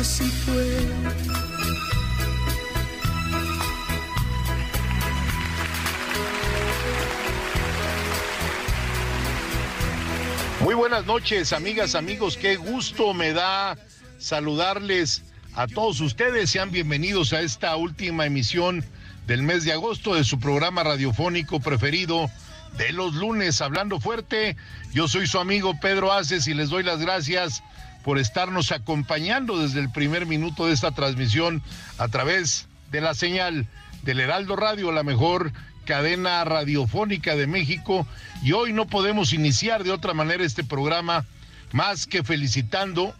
Así fue. Muy buenas noches, amigas, amigos. Qué gusto me da saludarles a todos ustedes. Sean bienvenidos a esta última emisión del mes de agosto de su programa radiofónico preferido de los lunes, Hablando Fuerte. Yo soy su amigo Pedro Aces y les doy las gracias por estarnos acompañando desde el primer minuto de esta transmisión a través de la señal del Heraldo Radio, la mejor cadena radiofónica de México. Y hoy no podemos iniciar de otra manera este programa más que felicitando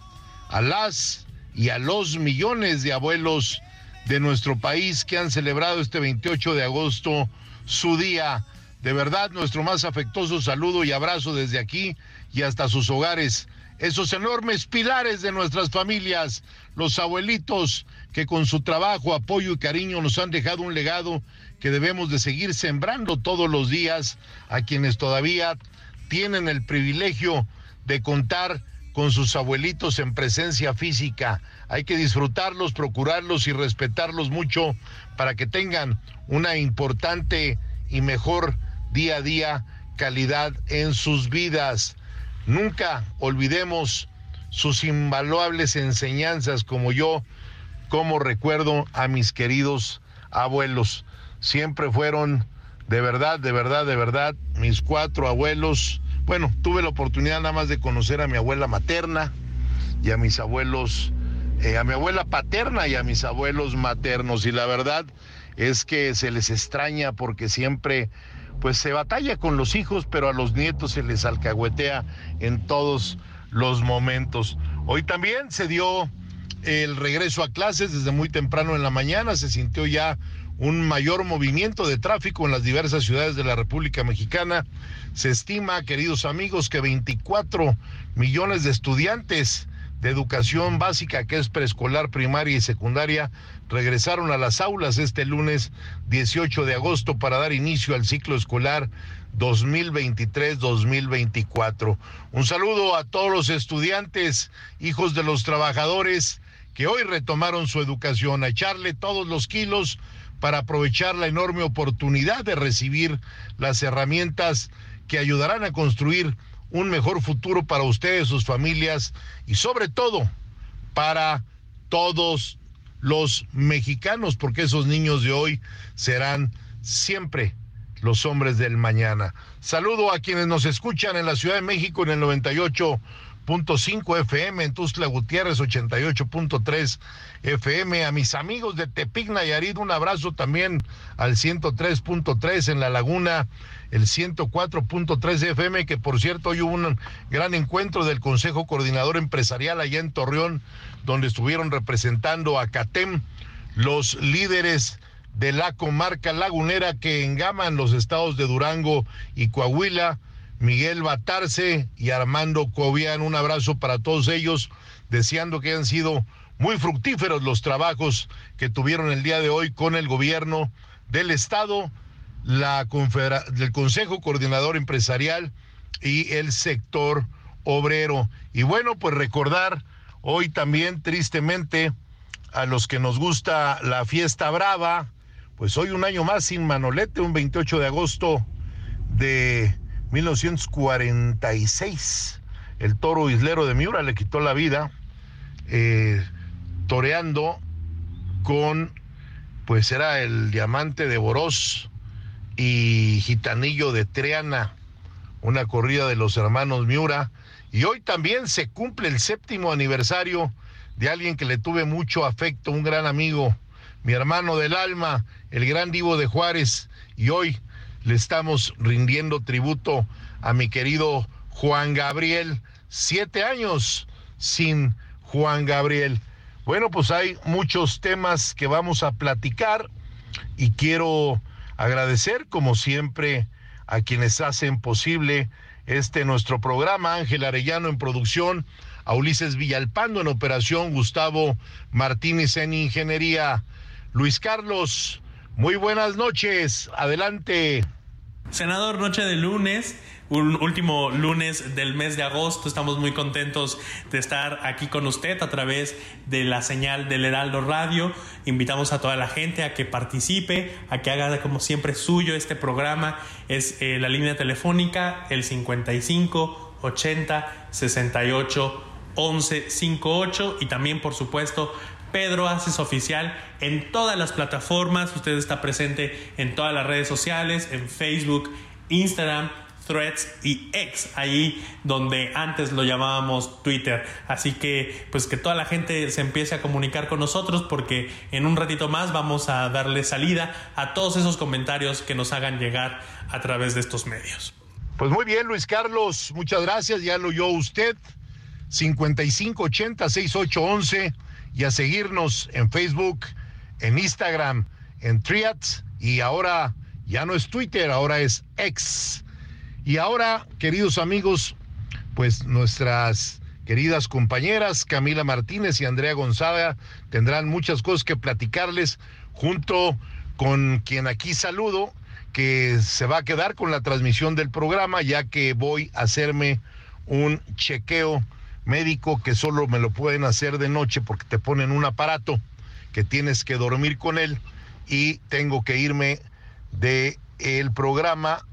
a las y a los millones de abuelos de nuestro país que han celebrado este 28 de agosto su día. De verdad, nuestro más afectuoso saludo y abrazo desde aquí y hasta sus hogares. Esos enormes pilares de nuestras familias, los abuelitos que con su trabajo, apoyo y cariño nos han dejado un legado que debemos de seguir sembrando todos los días a quienes todavía tienen el privilegio de contar con sus abuelitos en presencia física. Hay que disfrutarlos, procurarlos y respetarlos mucho para que tengan una importante y mejor día a día calidad en sus vidas. Nunca olvidemos sus invaluables enseñanzas como yo, como recuerdo a mis queridos abuelos. Siempre fueron de verdad, de verdad, de verdad, mis cuatro abuelos. Bueno, tuve la oportunidad nada más de conocer a mi abuela materna y a mis abuelos, eh, a mi abuela paterna y a mis abuelos maternos. Y la verdad es que se les extraña porque siempre pues se batalla con los hijos, pero a los nietos se les alcahuetea en todos los momentos. Hoy también se dio el regreso a clases desde muy temprano en la mañana, se sintió ya un mayor movimiento de tráfico en las diversas ciudades de la República Mexicana. Se estima, queridos amigos, que 24 millones de estudiantes de educación básica, que es preescolar, primaria y secundaria, regresaron a las aulas este lunes 18 de agosto para dar inicio al ciclo escolar 2023-2024. Un saludo a todos los estudiantes, hijos de los trabajadores que hoy retomaron su educación, a echarle todos los kilos para aprovechar la enorme oportunidad de recibir las herramientas que ayudarán a construir un mejor futuro para ustedes, sus familias y sobre todo para todos los mexicanos, porque esos niños de hoy serán siempre los hombres del mañana. Saludo a quienes nos escuchan en la Ciudad de México en el 98.5 FM, en Tuzla Gutiérrez 88.3 FM, a mis amigos de Tepic Nayarit, un abrazo también al 103.3 en La Laguna, el 104.3 FM, que por cierto hoy hubo un gran encuentro del Consejo Coordinador Empresarial allá en Torreón, donde estuvieron representando a CATEM, los líderes de la comarca lagunera que engaman los estados de Durango y Coahuila, Miguel Batarse y Armando Cobian. Un abrazo para todos ellos, deseando que hayan sido muy fructíferos los trabajos que tuvieron el día de hoy con el gobierno del estado, la del Consejo Coordinador Empresarial y el sector obrero. Y bueno, pues recordar hoy también tristemente a los que nos gusta la fiesta brava, pues hoy un año más sin Manolete, un 28 de agosto de 1946. El toro islero de Miura le quitó la vida eh, toreando con, pues era el diamante de Boros y gitanillo de Triana, una corrida de los hermanos Miura. Y hoy también se cumple el séptimo aniversario de alguien que le tuve mucho afecto, un gran amigo, mi hermano del alma, el gran Divo de Juárez. Y hoy le estamos rindiendo tributo a mi querido Juan Gabriel. Siete años sin Juan Gabriel. Bueno, pues hay muchos temas que vamos a platicar y quiero agradecer, como siempre, a quienes hacen posible este nuestro programa, Ángel Arellano en producción, a Ulises Villalpando en operación, Gustavo Martínez en ingeniería. Luis Carlos, muy buenas noches, adelante. Senador, noche de lunes, un último lunes del mes de agosto. Estamos muy contentos de estar aquí con usted a través de la señal del Heraldo Radio. Invitamos a toda la gente a que participe, a que haga como siempre suyo este programa. Es eh, la línea telefónica el 55 80 68 11 58 y también por supuesto Pedro Haces Oficial en todas las plataformas. Usted está presente en todas las redes sociales, en Facebook, Instagram, Threads y X, ahí donde antes lo llamábamos Twitter. Así que pues que toda la gente se empiece a comunicar con nosotros porque en un ratito más vamos a darle salida a todos esos comentarios que nos hagan llegar a través de estos medios. Pues muy bien, Luis Carlos, muchas gracias. Ya lo oyó usted. 5580 6811 y a seguirnos en Facebook, en Instagram, en Triads y ahora ya no es Twitter, ahora es X. Y ahora, queridos amigos, pues nuestras queridas compañeras Camila Martínez y Andrea Gonzaga tendrán muchas cosas que platicarles junto con quien aquí saludo, que se va a quedar con la transmisión del programa ya que voy a hacerme un chequeo médico que solo me lo pueden hacer de noche porque te ponen un aparato que tienes que dormir con él y tengo que irme de el programa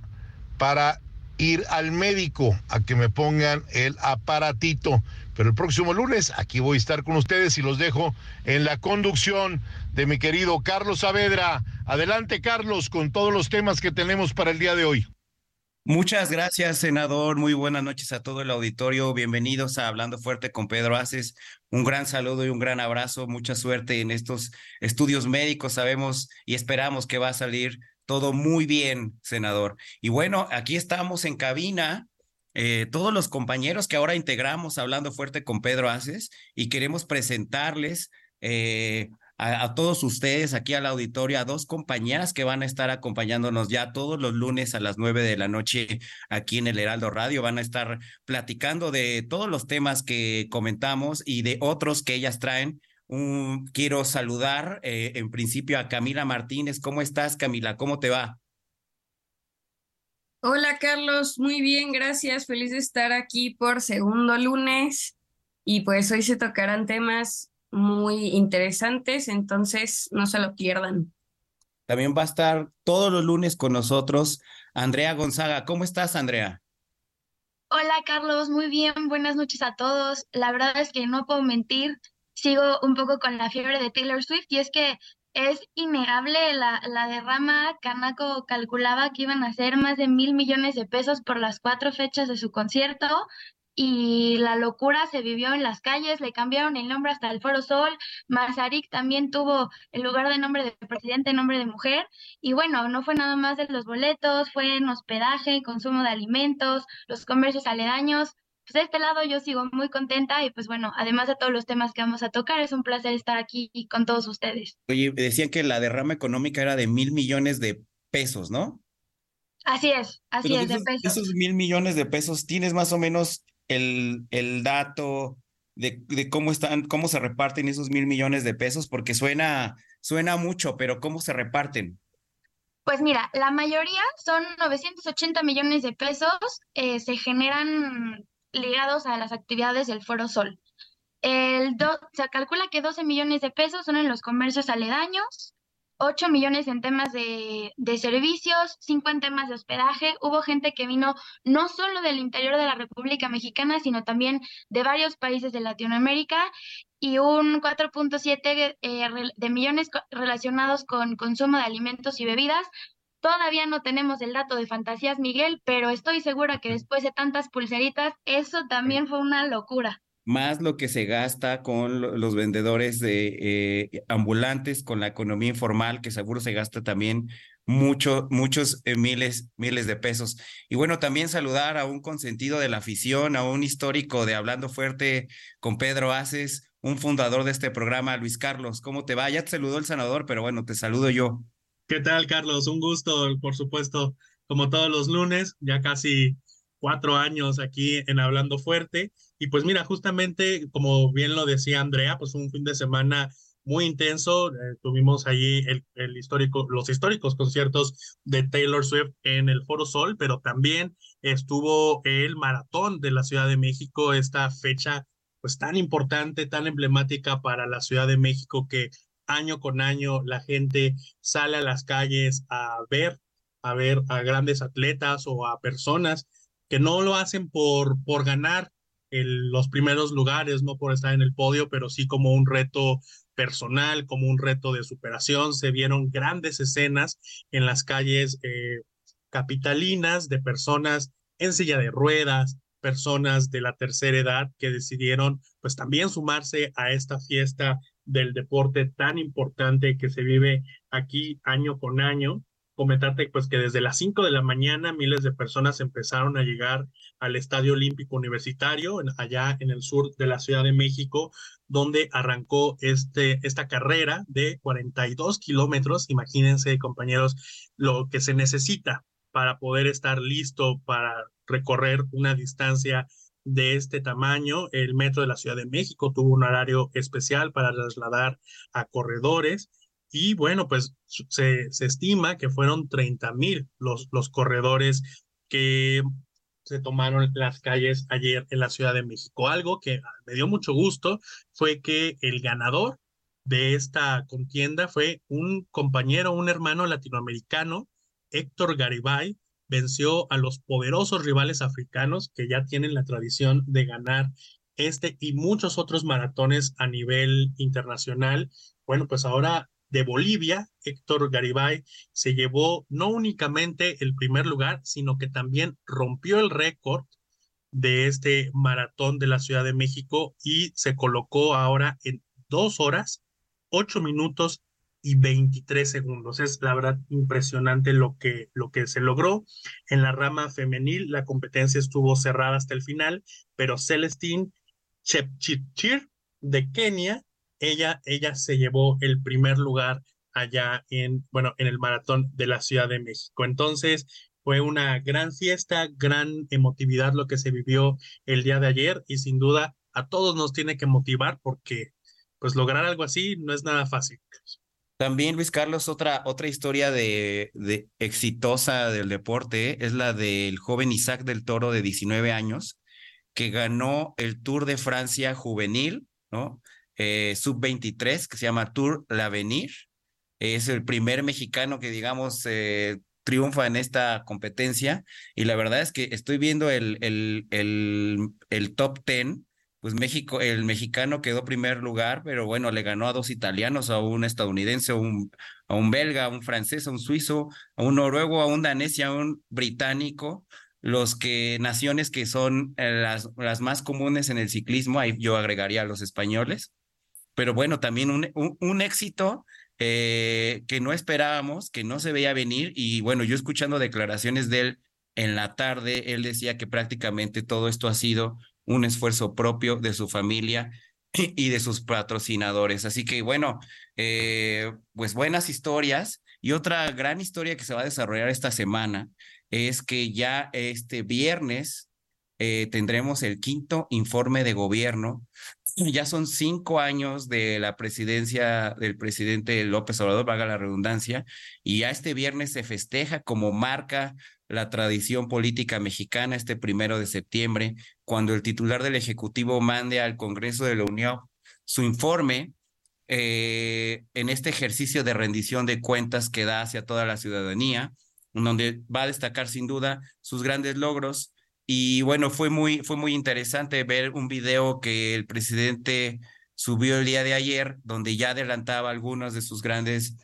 para ir al médico a que me pongan el aparatito. Pero el próximo lunes aquí voy a estar con ustedes y los dejo en la conducción de mi querido Carlos Saavedra. Adelante Carlos con todos los temas que tenemos para el día de hoy. Muchas gracias, senador. Muy buenas noches a todo el auditorio. Bienvenidos a Hablando Fuerte con Pedro Aces. Un gran saludo y un gran abrazo. Mucha suerte en estos estudios médicos. Sabemos y esperamos que va a salir todo muy bien, senador. Y bueno, aquí estamos en cabina. Eh, todos los compañeros que ahora integramos Hablando Fuerte con Pedro Aces y queremos presentarles eh, a, todos ustedes aquí al auditorio, a dos compañeras que van a estar acompañándonos ya todos los lunes a las nueve de la noche aquí en el Heraldo Radio. Van a estar platicando de todos los temas que comentamos y de otros que ellas traen. quiero saludar eh, en principio a Camila Martínez. ¿Cómo estás, Camila? ¿Cómo te va? Hola, Carlos. Muy bien, gracias. Feliz de estar aquí por segundo lunes. Y pues hoy se tocarán temas muy interesantes, entonces no se lo pierdan. También va a estar todos los lunes con nosotros Andrea Gonzaga. ¿Cómo estás, Andrea? Hola, Carlos. Muy bien. Buenas noches a todos. La verdad es que no puedo mentir. Sigo un poco con la fiebre de Taylor Swift y es que es innegable la, la derrama. Canaco calculaba que iban a ser más de mil millones de pesos por las cuatro fechas de su concierto y la locura se vivió en las calles, le cambiaron el nombre hasta el Foro Sol, Mazarik también tuvo el lugar de nombre de presidente, nombre de mujer, y bueno, no fue nada más de los boletos, fue en hospedaje, consumo de alimentos, los comercios aledaños. Pues de este lado yo sigo muy contenta y pues bueno, además de todos los temas que vamos a tocar, es un placer estar aquí con todos ustedes. Oye, decían que la derrama económica era de mil millones de pesos, ¿no? Así es, así es, de, pesos. Esos mil millones de pesos, ¿tienes más o menos el, el dato de, de, cómo están, cómo se reparten esos mil millones de pesos? Porque suena, suena mucho, pero ¿cómo se reparten? Pues mira, la mayoría son 980 millones de pesos, eh, se generan ligados a las actividades del Foro Sol. El se calcula que 12 millones de pesos son en los comercios aledaños, 8 millones en temas de, de, servicios, 5 en temas de hospedaje. Hubo gente que vino no solo del interior de la República Mexicana, sino también de varios países de Latinoamérica y un 4.7 eh, de millones relacionados con consumo de alimentos y bebidas. Todavía no tenemos el dato de fantasías, Miguel, pero estoy segura que después de tantas pulseritas, eso también fue una locura más lo que se gasta con los vendedores de eh, ambulantes, con la economía informal, que seguro se gasta también mucho, muchos eh, miles, miles de pesos. Y bueno, también saludar a un consentido de la afición, a un histórico de Hablando Fuerte con Pedro Aces, un fundador de este programa, Luis Carlos. ¿Cómo te va? Ya te saludó el senador, pero bueno, te saludo yo. ¿Qué tal, Carlos? Un gusto, por supuesto, como todos los lunes, ya casi cuatro años aquí en Hablando Fuerte. Y pues mira, justamente como bien lo decía Andrea, pues un fin de semana muy intenso. Eh, tuvimos allí el, histórico, los históricos conciertos de Taylor Swift en el Foro Sol, pero también estuvo el maratón de la Ciudad de México, esta fecha pues tan importante, tan emblemática para la Ciudad de México que año con año la gente sale a las calles a ver, a ver a grandes atletas o a personas que no lo hacen por, por ganar el, los primeros lugares, no por estar en el podio, pero sí como un reto personal, como un reto de superación. Se vieron grandes escenas en las calles eh, capitalinas de personas en silla de ruedas, personas de la tercera edad que decidieron pues también sumarse a esta fiesta del deporte tan importante que se vive aquí año con año comentarte pues que desde las 5 de la mañana miles de personas empezaron a llegar al Estadio Olímpico Universitario allá en el sur de la Ciudad de México donde arrancó este, esta carrera de 42 kilómetros. Imagínense compañeros lo que se necesita para poder estar listo para recorrer una distancia de este tamaño. El metro de la Ciudad de México tuvo un horario especial para trasladar a corredores y bueno, pues se, se estima que fueron 30 mil los, los corredores que se tomaron las calles ayer en la Ciudad de México. Algo que me dio mucho gusto fue que el ganador de esta contienda fue un compañero, un hermano latinoamericano, Héctor Garibay, venció a los poderosos rivales africanos que ya tienen la tradición de ganar este y muchos otros maratones a nivel internacional. Bueno, pues ahora de Bolivia, Héctor Garibay, se llevó no únicamente el primer lugar, sino que también rompió el récord de este maratón de la Ciudad de México y se colocó ahora en dos horas, ocho minutos y 23 segundos. Es la verdad impresionante lo que, lo que se logró. En la rama femenil, la competencia estuvo cerrada hasta el final, pero Celestine Chepchirchir de Kenia ella, ella se llevó el primer lugar allá en, bueno, en el maratón de la Ciudad de México. Entonces, fue una gran fiesta, gran emotividad lo que se vivió el día de ayer y sin duda a todos nos tiene que motivar porque pues lograr algo así no es nada fácil. También, Luis Carlos, otra, otra historia de, exitosa del deporte es la del joven Isaac del Toro de 19 años, que ganó el Tour de Francia juvenil, ¿no? Eh, sub-23 que se llama Tour L'Avenir. Es el primer mexicano que, digamos, eh, triunfa en esta competencia. Y la verdad es que estoy viendo el, el, el, el top 10 pues México, el mexicano quedó primer lugar, pero bueno, le ganó a dos italianos, a un estadounidense, a un, a un belga, a un francés, a un suizo, a un noruego, a un danés y a un británico los que naciones que son eh, las, las más comunes en el ciclismo, ahí yo agregaría a los españoles, pero bueno, también un, un, éxito eh, que no esperábamos, que no se veía venir. Y bueno, yo escuchando declaraciones de él en la tarde, él decía que prácticamente todo esto ha sido un esfuerzo propio de su familia y de sus patrocinadores. Así que bueno, eh, pues buenas historias. Y otra gran historia que se va a desarrollar esta semana es que ya este viernes eh, tendremos el quinto informe de gobierno ya son cinco años de la presidencia del presidente López Obrador, valga la redundancia, y ya este viernes se festeja como marca la tradición política mexicana este primero de septiembre, cuando el titular del Ejecutivo mande al Congreso de la Unión su informe eh, en este ejercicio de rendición de cuentas que da hacia toda la ciudadanía, donde va a destacar sin duda sus grandes logros. Y bueno, fue muy, fue muy interesante ver un video que el presidente subió el día de ayer, donde ya adelantaba algunas de sus grandes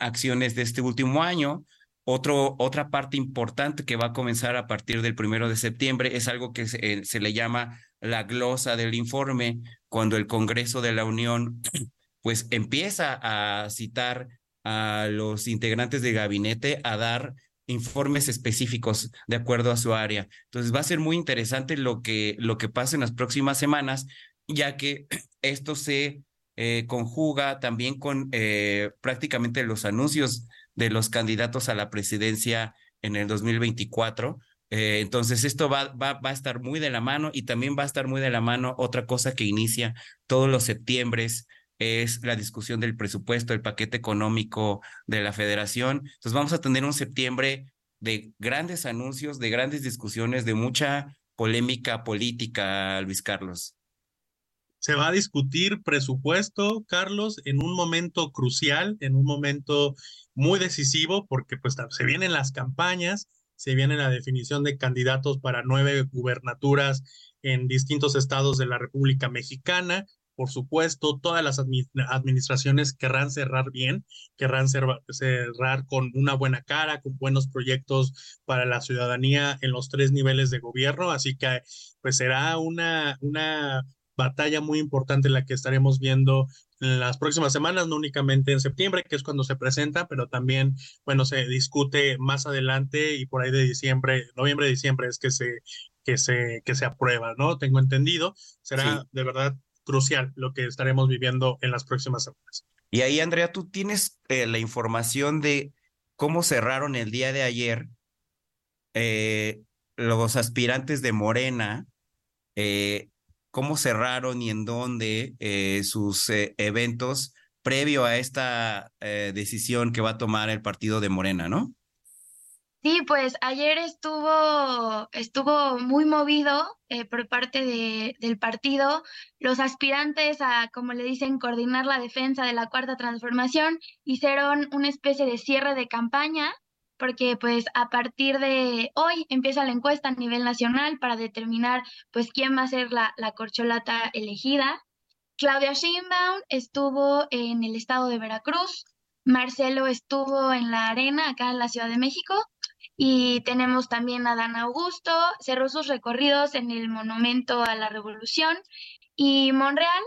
acciones de este último año. Otro, otra parte importante que va a comenzar a partir del primero de septiembre es algo que se, se le llama la glosa del informe, cuando el Congreso de la Unión pues empieza a citar a los integrantes de gabinete a dar informes específicos de acuerdo a su área. Entonces va a ser muy interesante lo que, lo que pasa en las próximas semanas, ya que esto se eh, conjuga también con eh, prácticamente los anuncios de los candidatos a la presidencia en el 2024. Eh, entonces, esto va, va, va, a estar muy de la mano y también va a estar muy de la mano otra cosa que inicia todos los septiembre es la discusión del presupuesto, el paquete económico de la federación. Entonces, vamos a tener un septiembre de grandes anuncios, de grandes discusiones, de mucha polémica política, Luis Carlos se va a discutir presupuesto, Carlos, en un momento crucial, en un momento muy decisivo, porque pues se vienen las campañas, se viene la definición de candidatos para nueve gubernaturas en distintos estados de la República Mexicana. Por supuesto, todas las administraciones querrán cerrar bien, querrán cerrar con una buena cara, con buenos proyectos para la ciudadanía en los tres niveles de gobierno. Así que, pues será una, una batalla muy importante la que estaremos viendo en las próximas semanas, no únicamente en septiembre, que es cuando se presenta, pero también, bueno, se discute más adelante y por ahí de diciembre, noviembre, diciembre es que se, que se, que se aprueba, ¿no? Tengo entendido. Será de verdad crucial lo que estaremos viviendo en las próximas semanas. Y ahí, Andrea, tú tienes eh, la información de cómo cerraron el día de ayer eh, los aspirantes de Morena eh, cómo cerraron y en dónde sus eventos previo a esta decisión que va a tomar el partido de Morena, ¿no? Sí, pues ayer estuvo, estuvo muy movido por parte de, del partido. Los aspirantes a, como le dicen, coordinar la defensa de la cuarta transformación hicieron una especie de cierre de campaña porque pues a partir de hoy empieza la encuesta a nivel nacional para determinar pues quién va a ser la, la corcholata elegida. Claudia Sheinbaum estuvo en el estado de Veracruz, Marcelo estuvo en la arena acá en la Ciudad de México y tenemos también a Dan Augusto, cerró sus recorridos en el Monumento a la Revolución y Monreal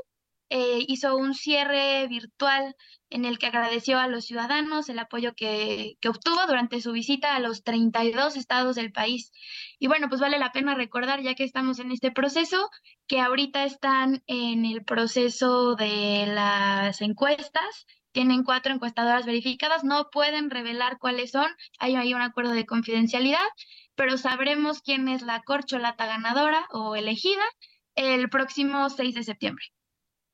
eh, hizo un cierre virtual en el que agradeció a los ciudadanos el apoyo que, que, obtuvo durante su visita a los 32 estados del país. Y bueno, pues vale la pena recordar, ya que estamos en este proceso, que ahorita están en el proceso de las encuestas. Tienen cuatro encuestadoras verificadas, no pueden revelar cuáles son, hay, hay un acuerdo de confidencialidad, pero sabremos quién es la corcholata ganadora o elegida el próximo 6 de septiembre.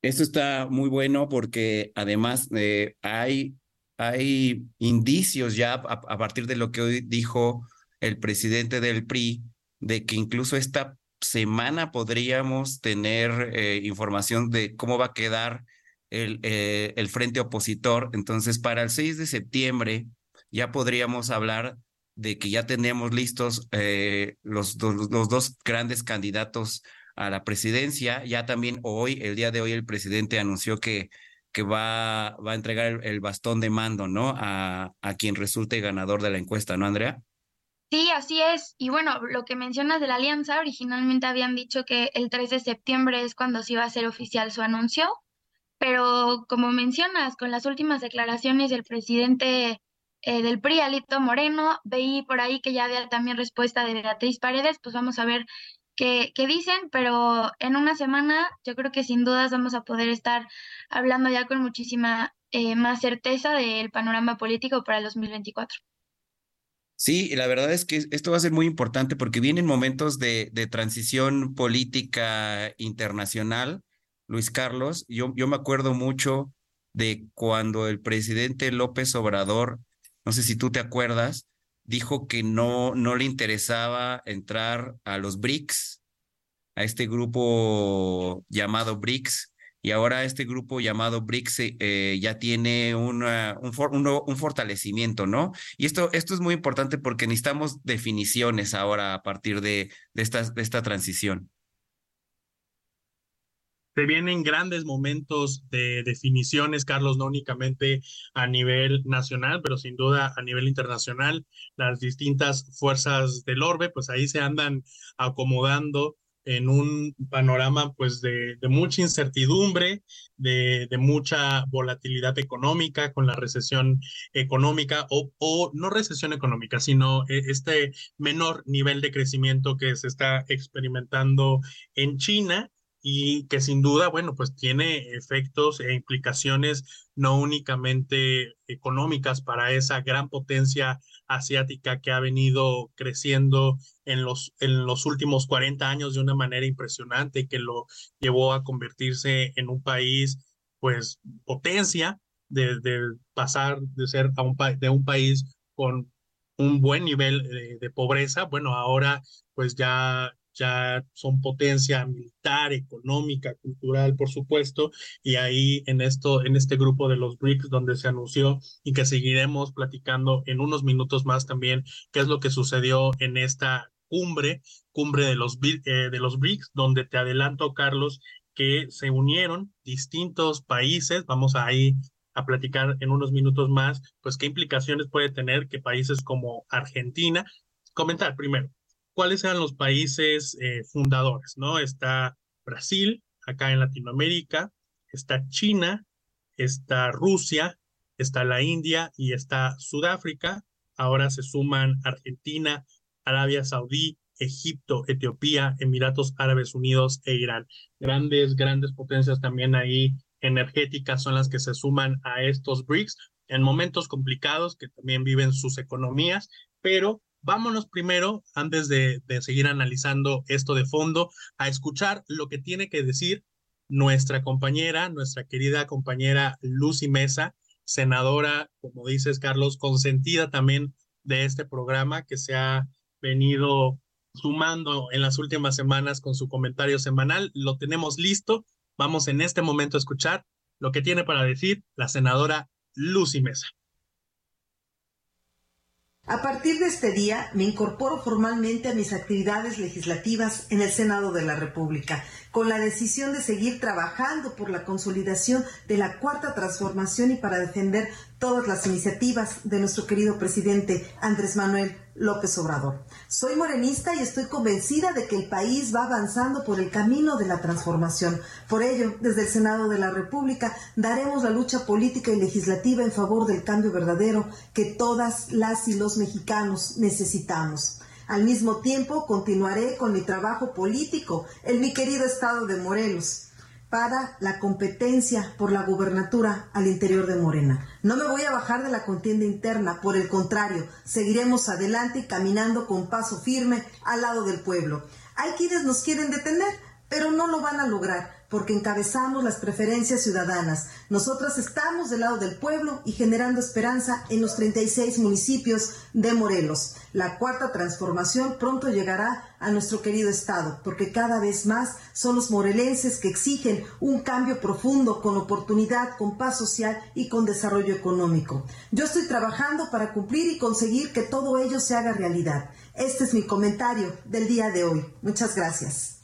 Esto está muy bueno porque además eh, hay, hay indicios ya a, partir de lo que hoy dijo el presidente del PRI, de que incluso esta semana podríamos tener eh, información de cómo va a quedar el, eh, el frente opositor. Entonces, para el 6 de septiembre ya podríamos hablar de que ya tenemos listos los, los dos grandes candidatos a la presidencia. Ya también hoy, el día de hoy, el presidente anunció que, que va, va a entregar el, bastón de mando, ¿no? A, a quien resulte ganador de la encuesta, ¿no, Andrea? Sí, así es. Y bueno, lo que mencionas de la alianza, originalmente habían dicho que el 3 de septiembre es cuando se iba a hacer oficial su anuncio, pero como mencionas, con las últimas declaraciones del presidente eh, del PRI, Alito Moreno, veí por ahí que ya había también respuesta de Beatriz Paredes, pues vamos a ver que, dicen, pero en una semana yo creo que sin dudas vamos a poder estar hablando ya con muchísima eh, más certeza del panorama político para el 2024. Sí, la verdad es que esto va a ser muy importante porque vienen momentos de, de transición política internacional, Luis Carlos. Yo, yo me acuerdo mucho de cuando el presidente López Obrador, no sé si tú te acuerdas, dijo que no, no le interesaba entrar a los BRICS, a este grupo llamado BRICS, y ahora este grupo llamado BRICS eh, ya tiene una, un, un, fortalecimiento, ¿no? Y esto, esto es muy importante porque necesitamos definiciones ahora a partir de, de, esta, de esta transición. Se vienen grandes momentos de definiciones, Carlos, no únicamente a nivel nacional, pero sin duda a nivel internacional. Las distintas fuerzas del orbe, pues ahí se andan acomodando en un panorama pues de, mucha incertidumbre, de, mucha volatilidad económica con la recesión económica o, o, no recesión económica, sino e, este menor nivel de crecimiento que se está experimentando en China y que sin duda, bueno, pues tiene efectos e implicaciones no únicamente económicas para esa gran potencia asiática que ha venido creciendo en los, en los últimos 40 años de una manera impresionante y que lo llevó a convertirse en un país, pues, potencia, de, pasar de ser a un, de un país con un buen nivel de, de pobreza, bueno, ahora pues ya ya son potencia militar, económica, cultural, por supuesto, y ahí en esto, en este grupo de los BRICS donde se anunció y que seguiremos platicando en unos minutos más también qué es lo que sucedió en esta cumbre, cumbre de los, eh, de los BRICS, donde te adelanto, Carlos, que se unieron distintos países, vamos ahí a platicar en unos minutos más, pues qué implicaciones puede tener que países como Argentina, comentar primero, cuáles eran los países eh, fundadores, ¿no? Está Brasil, acá en Latinoamérica, está China, está Rusia, está la India y está Sudáfrica. Ahora se suman Argentina, Arabia Saudí, Egipto, Etiopía, Emiratos Árabes Unidos e Irán. Grandes, grandes potencias también ahí energéticas son las que se suman a estos BRICS en momentos complicados que también viven sus economías, pero vámonos primero, antes de, seguir analizando esto de fondo, a escuchar lo que tiene que decir nuestra compañera, nuestra querida compañera Lucy Mesa, senadora, como dices, Carlos, consentida también de este programa que se ha venido sumando en las últimas semanas con su comentario semanal. Lo tenemos listo. Vamos en este momento a escuchar lo que tiene para decir la senadora Lucy Mesa. A partir de este día me incorporo formalmente a mis actividades legislativas en el Senado de la República, con la decisión de seguir trabajando por la consolidación de la cuarta transformación y para defender todas las iniciativas de nuestro querido presidente Andrés Manuel López Obrador. Soy morenista y estoy convencida de que el país va avanzando por el camino de la transformación. Por ello, desde el Senado de la República daremos la lucha política y legislativa en favor del cambio verdadero que todas las y los mexicanos necesitamos. Al mismo tiempo, continuaré con mi trabajo político en mi querido estado de Morelos para la competencia por la gubernatura al interior de Morena. No me voy a bajar de la contienda interna, por el contrario, seguiremos adelante y caminando con paso firme al lado del pueblo. Hay quienes nos quieren detener, pero no lo van a lograr porque encabezamos las preferencias ciudadanas. Nosotras estamos del lado del pueblo y generando esperanza en los 36 municipios de Morelos. La cuarta transformación pronto llegará a nuestro querido estado, porque cada vez más son los morelenses que exigen un cambio profundo con oportunidad, con paz social y con desarrollo económico. Yo estoy trabajando para cumplir y conseguir que todo ello se haga realidad. Este es mi comentario del día de hoy. Muchas gracias.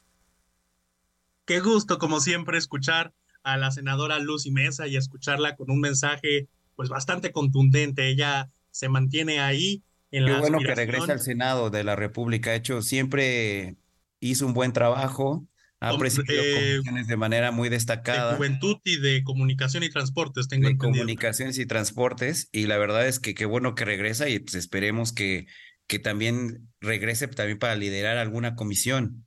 Qué gusto, como siempre, escuchar a la senadora Lucy Mesa y escucharla con un mensaje pues bastante contundente. Ella se mantiene ahí en Qué bueno que regrese al Senado de la República. De hecho, siempre hizo un buen trabajo. Ha presidido eh, de manera muy destacada. De juventud y de comunicación y transportes, tengo De comunicaciones y transportes. Y la verdad es que qué bueno que regresa y pues esperemos que, que también regrese también para liderar alguna comisión.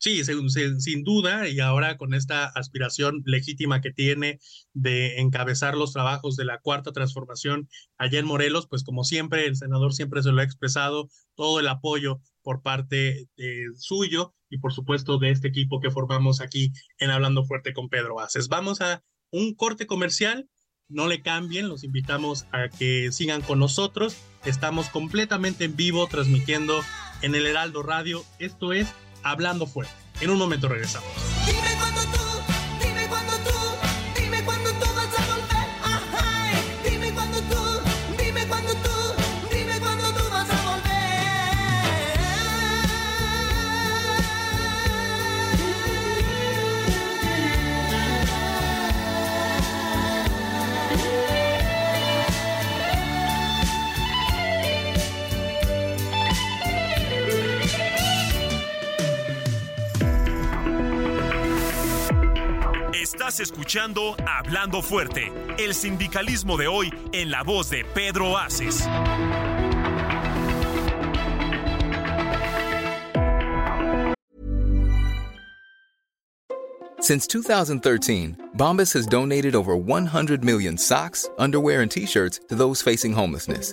Sí, sin, duda, y ahora con esta aspiración legítima que tiene de encabezar los trabajos de la cuarta transformación allá en Morelos, pues como siempre, el senador siempre se lo ha expresado, todo el apoyo por parte suyo y por supuesto de este equipo que formamos aquí en Hablando Fuerte con Pedro Aces. Vamos a un corte comercial, no le cambien, los invitamos a que sigan con nosotros, estamos completamente en vivo transmitiendo en el Heraldo Radio, esto es Hablando Fuerte. En un momento regresamos. Estás escuchando Hablando Fuerte, el sindicalismo de hoy en la voz de Pedro Aces. Since 2013, Bombas has donated over 100 million socks, underwear, and t-shirts to those facing homelessness.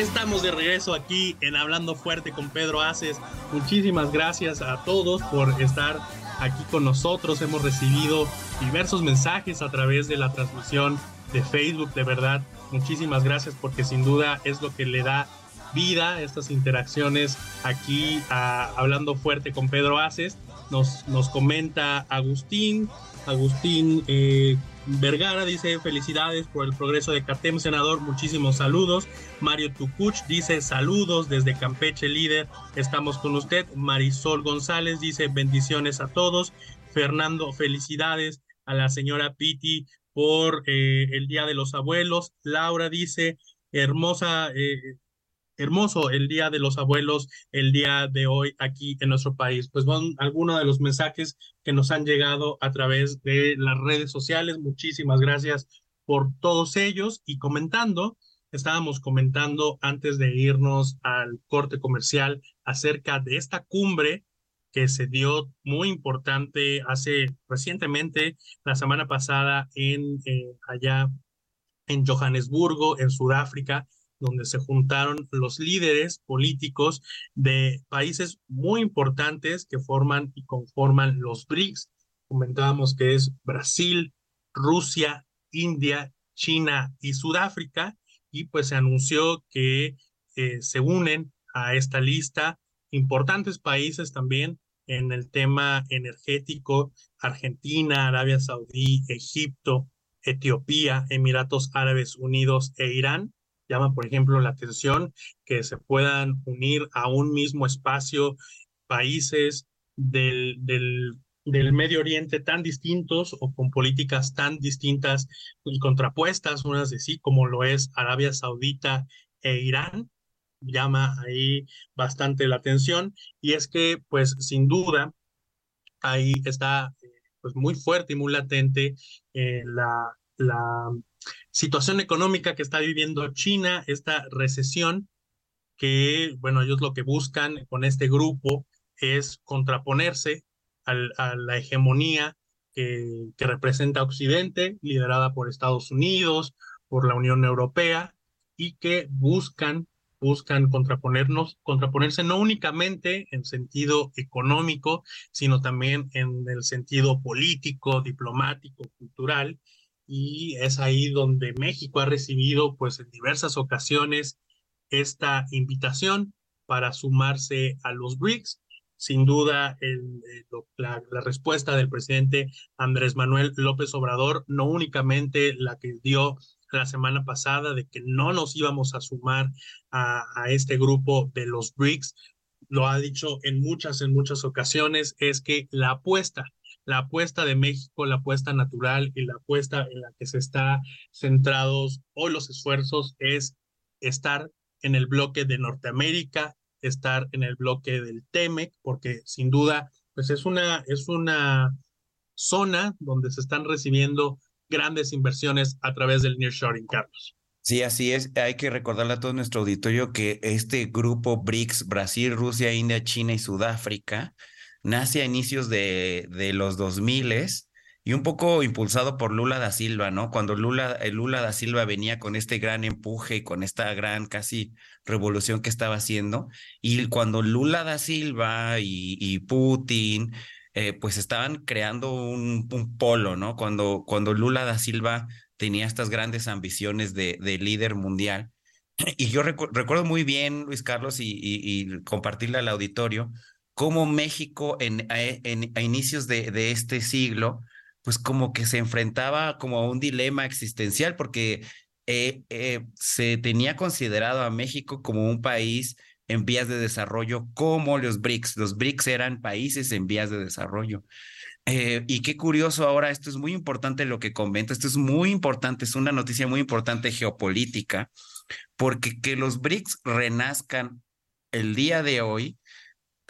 Estamos de regreso aquí en Hablando Fuerte con Pedro Aces. Muchísimas gracias a todos por estar aquí con nosotros. Hemos recibido diversos mensajes a través de la transmisión de Facebook. De verdad, muchísimas gracias porque sin duda es lo que le da vida estas interacciones aquí a Hablando Fuerte con Pedro Aces. Nos, nos comenta Agustín. Agustín eh, Vergara dice felicidades por el progreso de CATEM, senador, muchísimos saludos. Mario Tucuch dice saludos desde Campeche, líder, estamos con usted. Marisol González dice bendiciones a todos. Fernando, felicidades a la señora Piti por eh, el Día de los Abuelos. Laura dice hermosa, eh, hermoso el Día de los Abuelos, el día de hoy aquí en nuestro país. Pues van algunos de los mensajes que nos han llegado a través de las redes sociales. Muchísimas gracias por todos ellos y comentando. Estábamos comentando antes de irnos al corte comercial acerca de esta cumbre que se dio muy importante hace recientemente, la semana pasada, en eh, allá en Johannesburgo, en Sudáfrica, donde se juntaron los líderes políticos de países muy importantes que forman y conforman los BRICS. Comentábamos que es Brasil, Rusia, India, China y Sudáfrica, y pues se anunció que eh, se unen a esta lista importantes países también en el tema energético, Argentina, Arabia Saudí, Egipto, Etiopía, Emiratos Árabes Unidos e Irán llama, por ejemplo, la atención que se puedan unir a un mismo espacio países del, del, del Medio Oriente tan distintos o con políticas tan distintas y contrapuestas unas de sí, como lo es Arabia Saudita e Irán, llama ahí bastante la atención. Y es que pues sin duda ahí está pues muy fuerte y muy latente eh, la, la situación económica que está viviendo China, esta recesión, que, bueno, ellos lo que buscan con este grupo es contraponerse a la hegemonía que, que representa Occidente, liderada por Estados Unidos, por la Unión Europea, y que buscan buscan contraponernos, contraponerse no únicamente en sentido económico, sino también en el sentido político, diplomático, cultural, y es ahí donde México ha recibido pues en diversas ocasiones esta invitación para sumarse a los BRICS. Sin duda, el, la, la, respuesta del presidente Andrés Manuel López Obrador, no únicamente la que dio la semana pasada de que no nos íbamos a sumar a, a este grupo de los BRICS, lo ha dicho en muchas, en muchas ocasiones, es que la apuesta la apuesta de México, la apuesta natural y la apuesta en la que se está centrados hoy los esfuerzos es estar en el bloque de Norteamérica, estar en el bloque del TEMEC, porque sin duda, pues es una, es una zona donde se están recibiendo grandes inversiones a través del nearshoring, Carlos. Sí, así es. Hay que recordarle a todo nuestro auditorio que este grupo BRICS, Brasil, Rusia, India, China y Sudáfrica, nace a inicios de, de los 2000 y un poco impulsado por Lula da Silva, ¿no? Cuando Lula, eh, Lula da Silva venía con este gran empuje y con esta gran casi revolución que estaba haciendo, y cuando Lula da Silva y, Putin, eh, pues estaban creando un, polo, ¿no? Cuando, cuando Lula da Silva tenía estas grandes ambiciones de, de líder mundial. Y yo recuerdo muy bien, Luis Carlos, y, y, compartirle al auditorio, cómo México en, en, a inicios de, de este siglo, pues como que se enfrentaba como a un dilema existencial porque eh, eh, se tenía considerado a México como un país en vías de desarrollo como los BRICS. Los BRICS eran países en vías de desarrollo. Eh, y qué curioso ahora, esto es muy importante lo que comenta, esto es muy importante, es una noticia muy importante geopolítica, porque que los BRICS renazcan el día de hoy,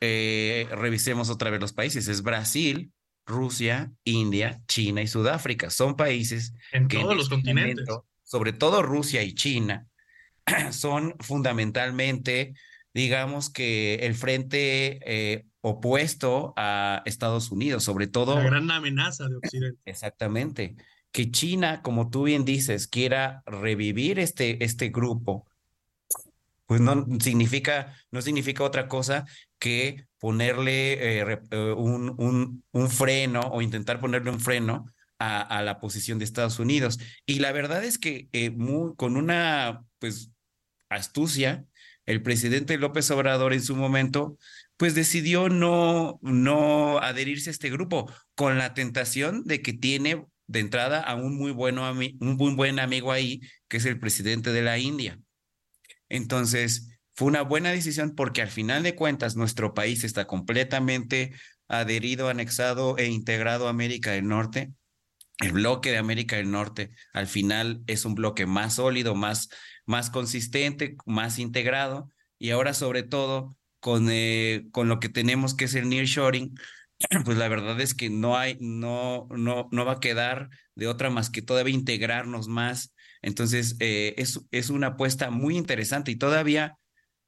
revisemos otra vez los países, es Brasil, Rusia, India, China y Sudáfrica. Son países en todos los este continentes. sobre todo Rusia y China, son fundamentalmente, digamos que el frente eh, opuesto a Estados Unidos, sobre todo. La gran amenaza de Occidente. Exactamente. Que China, como tú bien dices, quiera revivir este, este grupo, pues no significa, no significa otra cosa que ponerle eh, eh, un, un, un, freno o intentar ponerle un freno a, a, la posición de Estados Unidos. Y la verdad es que eh, con una pues astucia, el presidente López Obrador en su momento pues decidió no, no adherirse a este grupo con la tentación de que tiene de entrada a un muy, bueno, un muy buen amigo ahí, que es el presidente de la India. Entonces, fue una buena decisión porque al final de cuentas nuestro país está completamente adherido, anexado e integrado a América del Norte. El bloque de América del Norte al final es un bloque más sólido, más, más consistente, más integrado y ahora sobre todo con, eh, con lo que tenemos que es el nearshoring, pues la verdad es que no hay, no, no, no va a quedar de otra más que todavía integrarnos más. Entonces, eh, es, es una apuesta muy interesante y todavía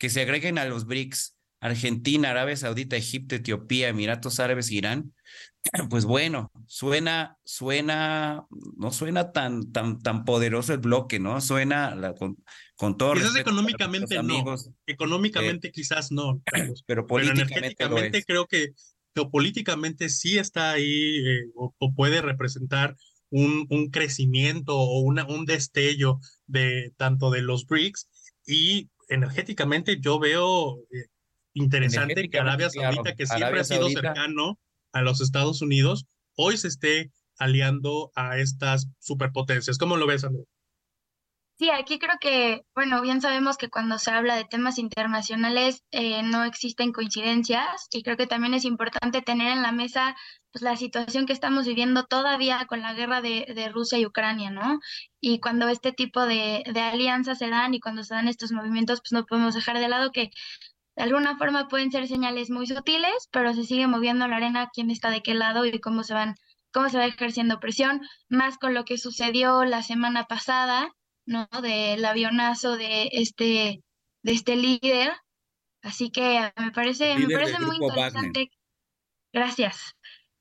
que se agreguen a los BRICS, Argentina, Arabia Saudita, Egipto, Etiopía, Emiratos Árabes, Irán, pues bueno, suena, suena, no suena tan, tan, tan poderoso el bloque, ¿no? Suena la, con, con todo Quizás económicamente no, económicamente eh, quizás no, pero, políticamente creo que geopolíticamente sí está ahí eh, o, puede representar un, un crecimiento o una, un destello de tanto de los BRICS y energéticamente yo veo eh, interesante que Arabia Saudita, que siempre ha sido cercano a los Estados Unidos, hoy se esté aliando a estas superpotencias. ¿Cómo lo ves, Andrés? Sí, aquí creo que, bueno, bien sabemos que cuando se habla de temas internacionales eh, no existen coincidencias y creo que también es importante tener en la mesa pues, la situación que estamos viviendo todavía con la guerra de, de Rusia y Ucrania, ¿no? Y cuando este tipo de, de alianzas se dan y cuando se dan estos movimientos, pues no podemos dejar de lado que de alguna forma pueden ser señales muy sutiles, pero se sigue moviendo la arena quién está de qué lado y cómo se van, cómo se va ejerciendo presión, más con lo que sucedió la semana pasada ¿no? Del avionazo de este, de este líder. Así que me parece, me parece muy interesante. Gracias.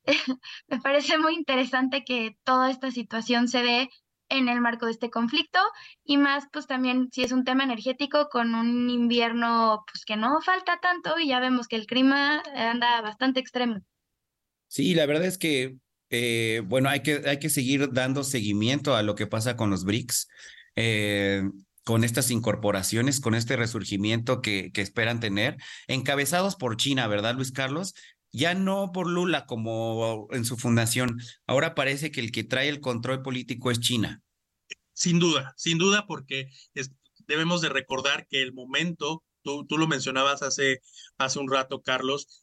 me parece muy interesante que toda esta situación se dé en el marco de este conflicto y más pues también si es un tema energético con un invierno pues que no falta tanto y ya vemos que el clima anda bastante extremo. Sí, la verdad es que eh, bueno, hay que, hay que seguir dando seguimiento a lo que pasa con los BRICS. Eh, con estas incorporaciones, con este resurgimiento que, esperan tener, encabezados por China, ¿verdad, Luis Carlos? Ya no por Lula como en su fundación, ahora parece que el que trae el control político es China. Sin duda, sin duda, porque debemos de recordar que el momento, tú, tú lo mencionabas hace, hace un rato, Carlos,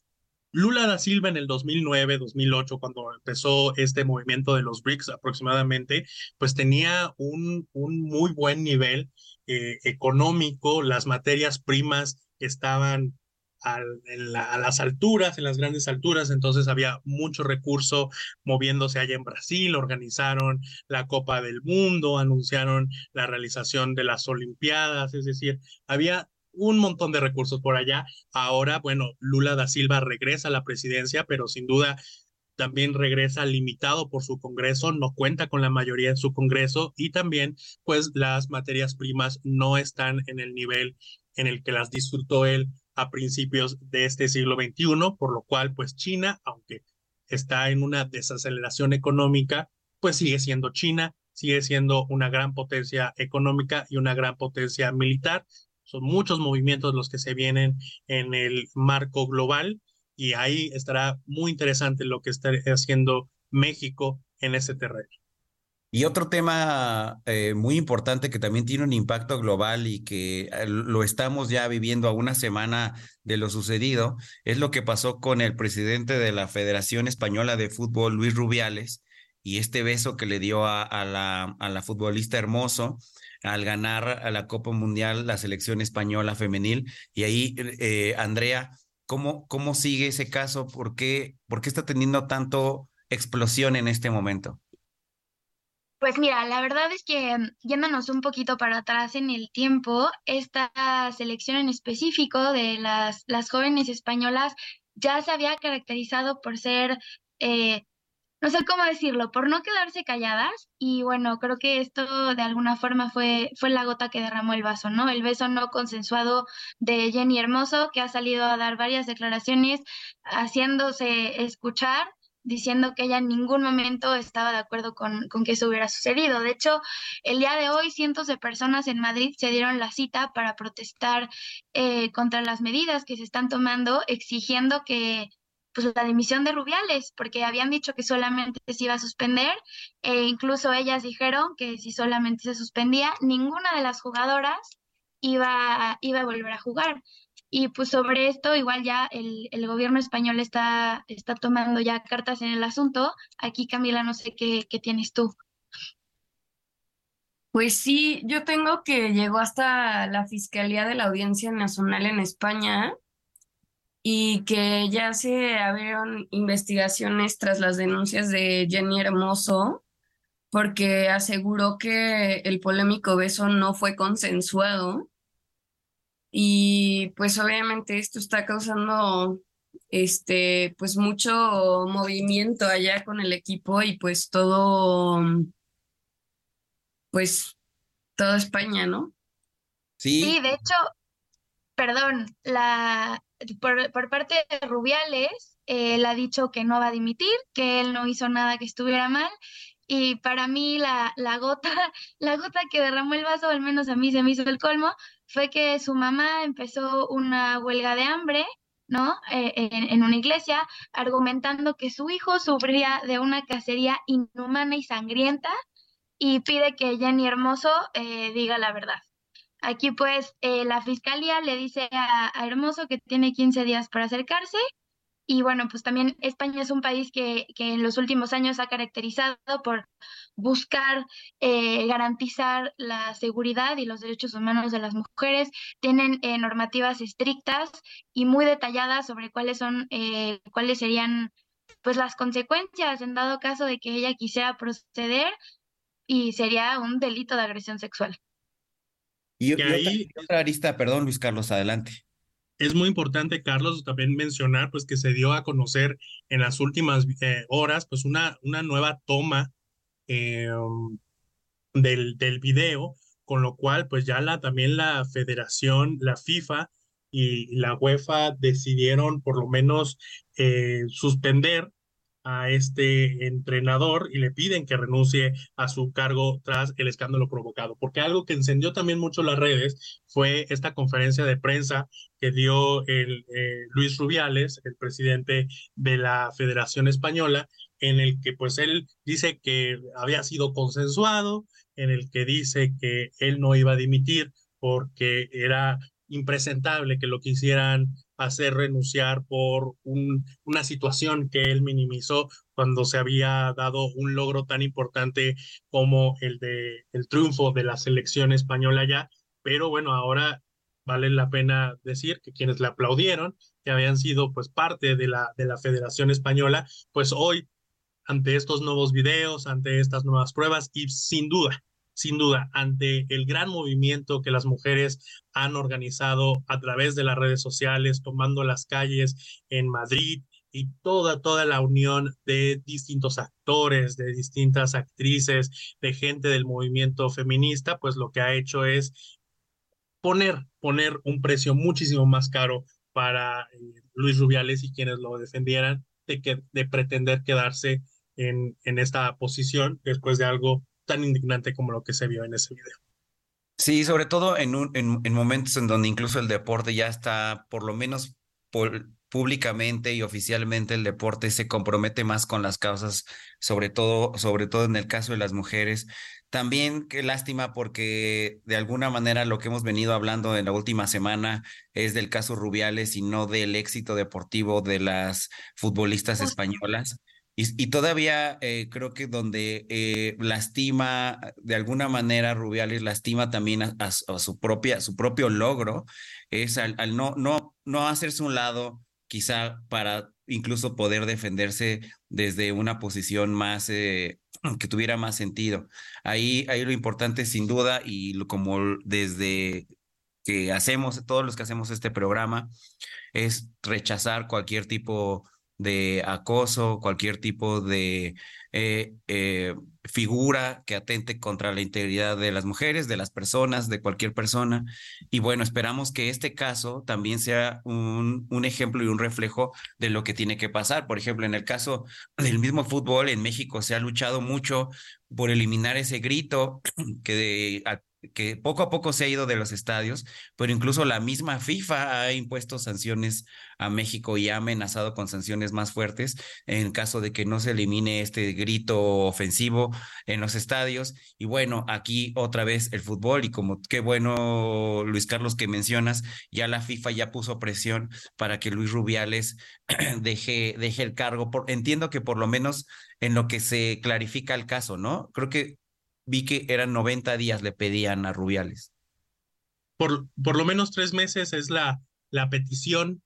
Lula da Silva en el 2009, 2008, cuando empezó este movimiento de los BRICS aproximadamente, pues tenía un, muy buen nivel eh, económico, las materias primas estaban a las alturas, en las grandes alturas, entonces había mucho recurso moviéndose allá en Brasil, organizaron la Copa del Mundo, anunciaron la realización de las Olimpiadas, es decir, había un montón de recursos por allá. Ahora, bueno, Lula da Silva regresa a la presidencia, pero sin duda también regresa limitado por su Congreso, no cuenta con la mayoría de su Congreso y también pues las materias primas no están en el nivel en el que las disfrutó él a principios de este siglo XXI, por lo cual pues China, aunque está en una desaceleración económica, pues sigue siendo China, sigue siendo una gran potencia económica y una gran potencia militar. Son muchos movimientos los que se vienen en el marco global y ahí estará muy interesante lo que está haciendo México en ese terreno. Y otro tema eh, muy importante que también tiene un impacto global y que eh, lo estamos ya viviendo a una semana de lo sucedido es lo que pasó con el presidente de la Federación Española de Fútbol, Luis Rubiales, y este beso que le dio a, a, la, a la futbolista hermoso al ganar a la Copa Mundial la selección española femenil. Y ahí, eh, Andrea, ¿Cómo, cómo sigue ese caso? ¿Por qué, ¿Por qué está teniendo tanto explosión en este momento? Pues mira, la verdad es que mm, yéndonos un poquito para atrás en el tiempo, esta selección en específico de las, las jóvenes españolas ya se había caracterizado por ser eh, no sé cómo decirlo, por no quedarse calladas. Y bueno, creo que esto de alguna forma fue, fue la gota que derramó el vaso, ¿no? El beso no consensuado de Jenny Hermoso, que ha salido a dar varias declaraciones haciéndose escuchar diciendo que ella en ningún momento estaba de acuerdo con, con, que eso hubiera sucedido. De hecho, el día de hoy cientos de personas en Madrid se dieron la cita para protestar eh, contra las medidas que se están tomando, exigiendo que pues la dimisión de Rubiales, porque habían dicho que solamente se iba a suspender, e incluso ellas dijeron que si solamente se suspendía, ninguna de las jugadoras iba, iba a volver a jugar. Y pues sobre esto, igual ya el, el, gobierno español está, está tomando ya cartas en el asunto. Aquí, Camila, no sé qué, qué tienes tú. Pues sí, yo tengo que llegó hasta la Fiscalía de la Audiencia Nacional en España y que ya se abrieron investigaciones tras las denuncias de Jenny Hermoso, porque aseguró que el polémico beso no fue consensuado. Y pues obviamente esto está causando este pues mucho movimiento allá con el equipo y pues todo pues toda España, ¿no? Sí. Sí, de hecho, perdón, la por, parte de Rubiales, él ha dicho que no va a dimitir, que él no hizo nada que estuviera mal. Y para mí la, gota, la gota que derramó el vaso, al menos a mí se me hizo el colmo, fue que su mamá empezó una huelga de hambre ¿no? Eh, en, en, una iglesia, argumentando que su hijo sufría de una cacería inhumana y sangrienta y pide que Jenny Hermoso eh, diga la verdad. Aquí pues eh, la fiscalía le dice a, Hermoso que tiene 15 días para acercarse y bueno, pues también España es un país que, que en los últimos años ha caracterizado por buscar eh, garantizar la seguridad y los derechos humanos de las mujeres. Tienen eh, normativas estrictas y muy detalladas sobre cuáles son, eh, cuáles serían pues las consecuencias en dado caso de que ella quisiera proceder y sería un delito de agresión sexual. Y, y ahí, otra arista, perdón Luis Carlos, adelante. Es muy importante, Carlos, también mencionar pues que se dio a conocer en las últimas eh, horas pues una, una nueva toma eh, del, del video, con lo cual pues ya la, también la federación, la FIFA y la UEFA decidieron por lo menos eh, suspender a este entrenador y le piden que renuncie a su cargo tras el escándalo provocado. Porque algo que encendió también mucho las redes fue esta conferencia de prensa que dio el eh, Luis Rubiales, el presidente de la Federación Española, en el que pues él dice que había sido consensuado, en el que dice que él no iba a dimitir porque era impresentable que lo quisieran hacer renunciar por un, una situación que él minimizó cuando se había dado un logro tan importante como el de el triunfo de la selección española ya, pero bueno, ahora vale la pena decir que quienes le aplaudieron, que habían sido pues parte de la de la Federación Española, pues hoy ante estos nuevos videos, ante estas nuevas pruebas y sin duda sin duda, ante el gran movimiento que las mujeres han organizado a través de las redes sociales, tomando las calles en Madrid, y toda, toda la unión de distintos actores, de distintas actrices, de gente del movimiento feminista, pues lo que ha hecho es poner, poner un precio muchísimo más caro para eh, Luis Rubiales y quienes lo defendieran de, que, de pretender quedarse en, en esta posición después de algo tan indignante como lo que se vio en ese video. Sí, sobre todo en, un, en, en momentos en donde incluso el deporte ya está, por lo menos por, públicamente y oficialmente el deporte se compromete más con las causas, sobre todo, sobre todo en el caso de las mujeres. También qué lástima porque de alguna manera lo que hemos venido hablando en la última semana es del caso Rubiales y no del éxito deportivo de las futbolistas españolas. Y, todavía eh, creo que donde eh, lastima, de alguna manera, Rubiales lastima también a, su, propia, su propio logro, es al, no, no, no hacerse un lado, quizá para incluso poder defenderse desde una posición más, eh, que tuviera más sentido. Ahí, ahí lo importante, sin duda, y como desde que hacemos, todos los que hacemos este programa, es rechazar cualquier tipo de acoso, cualquier tipo de eh, eh, figura que atente contra la integridad de las mujeres, de las personas, de cualquier persona. Y bueno, esperamos que este caso también sea un, un ejemplo y un reflejo de lo que tiene que pasar. Por ejemplo, en el caso del mismo fútbol, en México se ha luchado mucho por eliminar ese grito que de, que poco a poco se ha ido de los estadios, pero incluso la misma FIFA ha impuesto sanciones a México y ha amenazado con sanciones más fuertes en caso de que no se elimine este grito ofensivo en los estadios. Y bueno, aquí otra vez el fútbol y como qué bueno, Luis Carlos, que mencionas, ya la FIFA ya puso presión para que Luis Rubiales deje, deje el cargo. Por, entiendo que por lo menos en lo que se clarifica el caso, ¿no? Creo que vi que eran 90 días le pedían a Rubiales. Por, por lo menos tres meses es la, la petición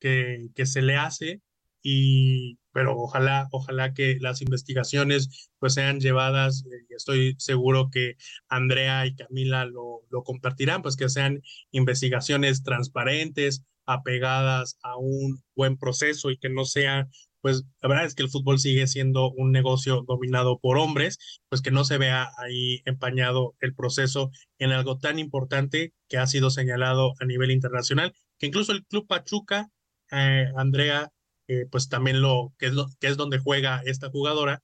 que, que se le hace, y, pero ojalá, ojalá que las investigaciones pues sean llevadas, eh, y estoy seguro que Andrea y Camila lo, lo compartirán, pues que sean investigaciones transparentes, apegadas a un buen proceso y que no sea pues la verdad es que el fútbol sigue siendo un negocio dominado por hombres, pues que no se vea ahí empañado el proceso en algo tan importante que ha sido señalado a nivel internacional, que incluso el Club Pachuca, eh, Andrea, eh, pues también lo que, es lo que es donde juega esta jugadora,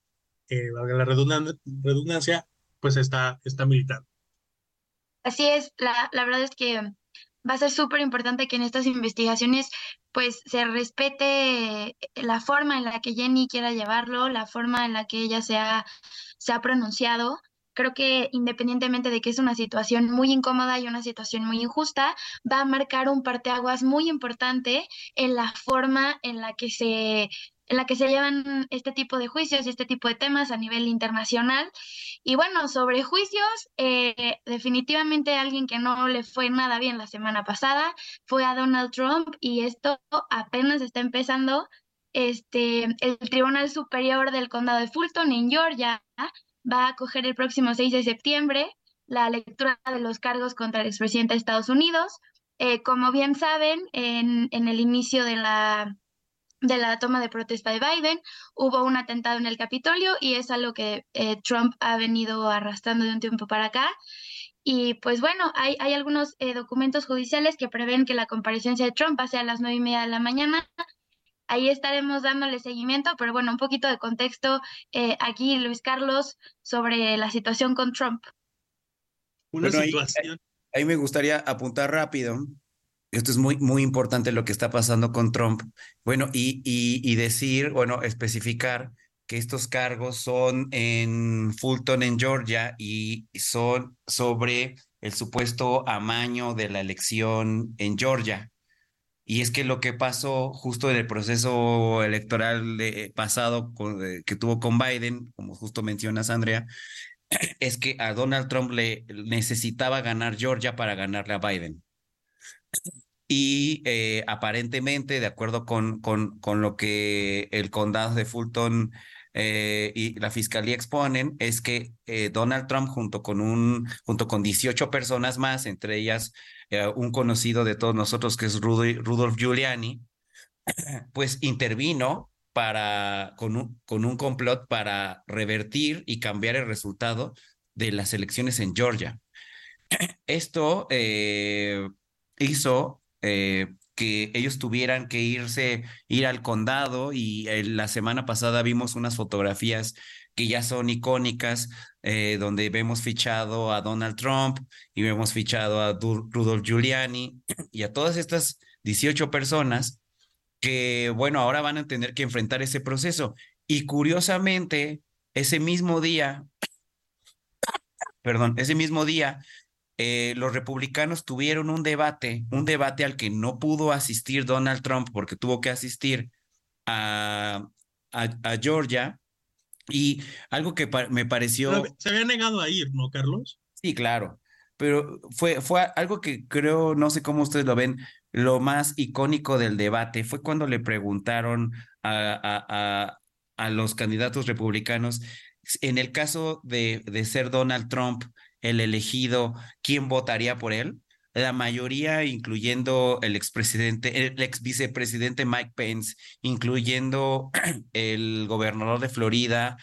eh, la redundancia, pues está, está militando. Así es, la, la verdad es que va a ser súper importante que en estas investigaciones pues se respete la forma en la que Jenny quiera llevarlo, la forma en la que ella se ha, se ha pronunciado. Creo que independientemente de que es una situación muy incómoda y una situación muy injusta, va a marcar un parteaguas muy importante en la forma en la que se en la que se llevan este tipo de juicios y este tipo de temas a nivel internacional. Y bueno, sobre juicios, eh, definitivamente alguien que no le fue nada bien la semana pasada fue a Donald Trump y esto apenas está empezando. Este, el Tribunal Superior del Condado de Fulton en Georgia va a acoger el próximo 6 de septiembre la lectura de los cargos contra el expresidente de Estados Unidos. Eh, como bien saben, en, en el inicio de la de la toma de protesta de Biden, hubo un atentado en el Capitolio y es algo que eh, Trump ha venido arrastrando de un tiempo para acá. Y pues bueno, hay, hay algunos eh, documentos judiciales que prevén que la comparecencia de Trump pase a las nueve y media de la mañana. Ahí estaremos dándole seguimiento, pero bueno, un poquito de contexto eh, aquí, Luis Carlos, sobre la situación con Trump. Una situación. ahí me gustaría apuntar rápido esto es muy, muy importante lo que está pasando con Trump. Bueno, y, y, decir, bueno, especificar que estos cargos son en Fulton, en Georgia, y son sobre el supuesto amaño de la elección en Georgia. Y es que lo que pasó justo en el proceso electoral pasado que tuvo con Biden, como justo mencionas, Andrea, es que a Donald Trump le necesitaba ganar Georgia para ganarle a Biden y eh, aparentemente, de acuerdo con, con, con, lo que el condado de Fulton eh, y la fiscalía exponen, es que eh, Donald Trump junto con, un, junto con 18 personas más, entre ellas un conocido de todos nosotros que es Rudolph Giuliani, pues intervino para, con, un, con un complot para revertir y cambiar el resultado de las elecciones en Georgia. Esto eh, hizo eh, que ellos tuvieran que irse, ir al condado y eh, la semana pasada vimos unas fotografías que ya son icónicas, eh, donde vemos fichado a Donald Trump y vemos fichado a Rudolph Giuliani y a todas estas 18 personas que, bueno, ahora van a tener que enfrentar ese proceso. Y curiosamente, ese mismo día, perdón, ese mismo día, eh, los republicanos tuvieron un debate, un debate al que no pudo asistir Donald Trump porque tuvo que asistir a, a, Georgia. Y algo que me pareció... se había negado a ir, ¿no, Carlos? Sí, claro. Pero fue, fue algo que creo, no sé cómo ustedes lo ven, lo más icónico del debate fue cuando le preguntaron a, a, a los candidatos republicanos, en el caso de, de ser Donald Trump, el elegido, quién votaría por él. La mayoría, incluyendo el expresidente, el ex vicepresidente Mike Pence, incluyendo el gobernador de Florida,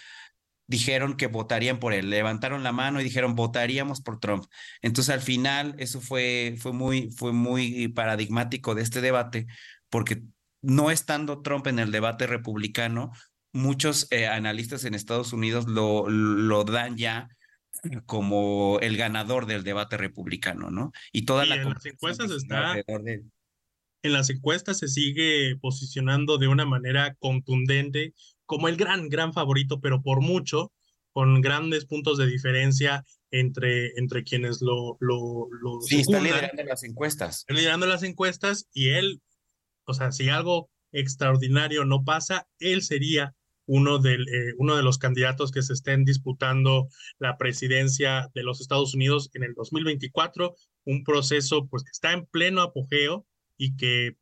dijeron que votarían por él. Levantaron la mano y dijeron votaríamos por Trump. Entonces, al final, eso fue, fue, muy, fue muy paradigmático de este debate, porque no estando Trump en el debate republicano, muchos eh, analistas en Estados Unidos lo, lo dan ya como el ganador del debate republicano, ¿no? Y toda la en las encuestas está en las encuestas se sigue posicionando de una manera contundente como el gran gran favorito, pero por mucho con grandes puntos de diferencia entre, entre quienes lo, lo, lo Sí, está liderando las encuestas. Está liderando las encuestas y él, o sea, si algo extraordinario no pasa, él sería uno, del, eh, uno de los candidatos que se estén disputando la presidencia de los Estados Unidos en el 2024, un proceso pues que está en pleno apogeo y que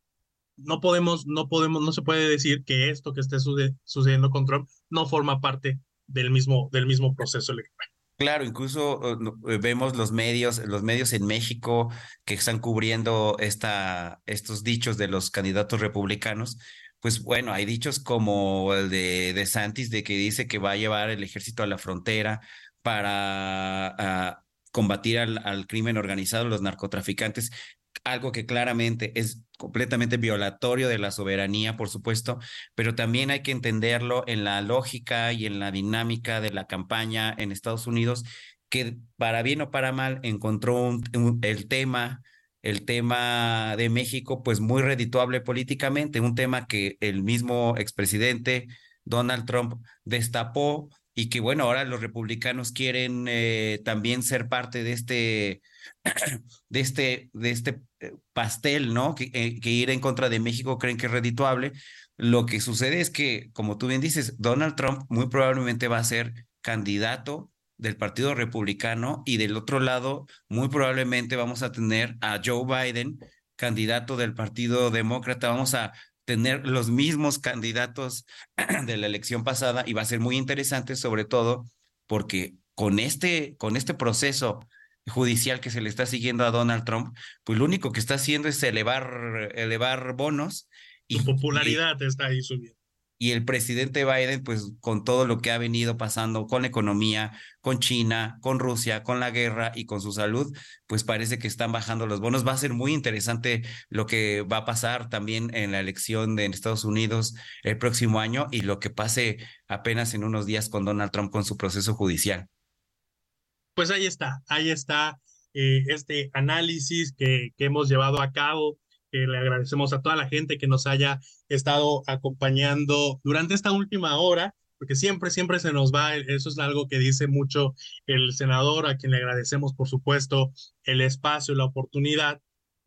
no podemos, no podemos, no se puede decir que esto que esté sucediendo con Trump no forma parte del mismo, del mismo proceso electoral. Claro, incluso eh, vemos los medios, los medios en México que están cubriendo esta, estos dichos de los candidatos republicanos, pues bueno, hay dichos como el de, de Santis, de que dice que va a llevar el ejército a la frontera para ah, combatir al, al, crimen organizado, los narcotraficantes, algo que claramente es completamente violatorio de la soberanía, por supuesto, pero también hay que entenderlo en la lógica y en la dinámica de la campaña en Estados Unidos, que para bien o para mal encontró el tema el tema de México, pues muy redituable políticamente, un tema que el mismo expresidente Donald Trump destapó y que bueno, ahora los republicanos quieren eh, también ser parte de este, de este, de este eh, pastel, ¿no? Que, eh, que ir en contra de México creen que es redituable. Lo que sucede es que, como tú bien dices, Donald Trump muy probablemente va a ser candidato del Partido Republicano y del otro lado, muy probablemente vamos a tener a Joe Biden, candidato del Partido Demócrata. Vamos a tener los mismos candidatos de la elección pasada y va a ser muy interesante, sobre todo porque con este, con este proceso judicial que se le está siguiendo a Donald Trump, pues lo único que está haciendo es elevar, elevar bonos. Y, Su popularidad está ahí subiendo y el presidente Biden, pues con todo lo que ha venido pasando con la economía, con China, con Rusia, con la guerra y con su salud, pues parece que están bajando los bonos. Va a ser muy interesante lo que va a pasar también en la elección de Estados Unidos el próximo año y lo que pase apenas en unos días con Donald Trump con su proceso judicial. Pues ahí está, ahí está eh, este análisis que, que hemos llevado a cabo que le agradecemos a toda la gente que nos haya estado acompañando durante esta última hora, porque siempre, siempre se nos va, eso es algo que dice mucho el senador, a quien le agradecemos, por supuesto, el espacio, la oportunidad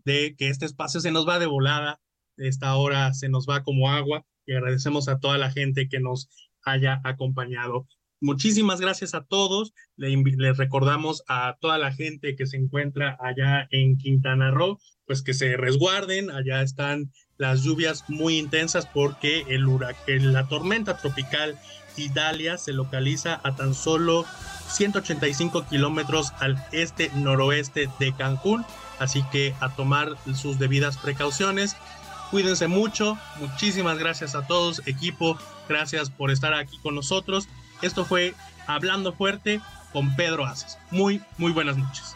de que este espacio se nos va de volada, esta hora se nos va como agua, y agradecemos a toda la gente que nos haya acompañado. Muchísimas gracias a todos. Les recordamos a toda la gente que se encuentra allá en Quintana Roo, pues que se resguarden. Allá están las lluvias muy intensas porque el huracán, la tormenta tropical Idalia se localiza a tan solo 185 kilómetros al este noroeste de Cancún. Así que a tomar sus debidas precauciones. Cuídense mucho. Muchísimas gracias a todos, equipo. Gracias por estar aquí con nosotros. Esto fue Hablando Fuerte con Pedro Aces. Muy, muy buenas noches.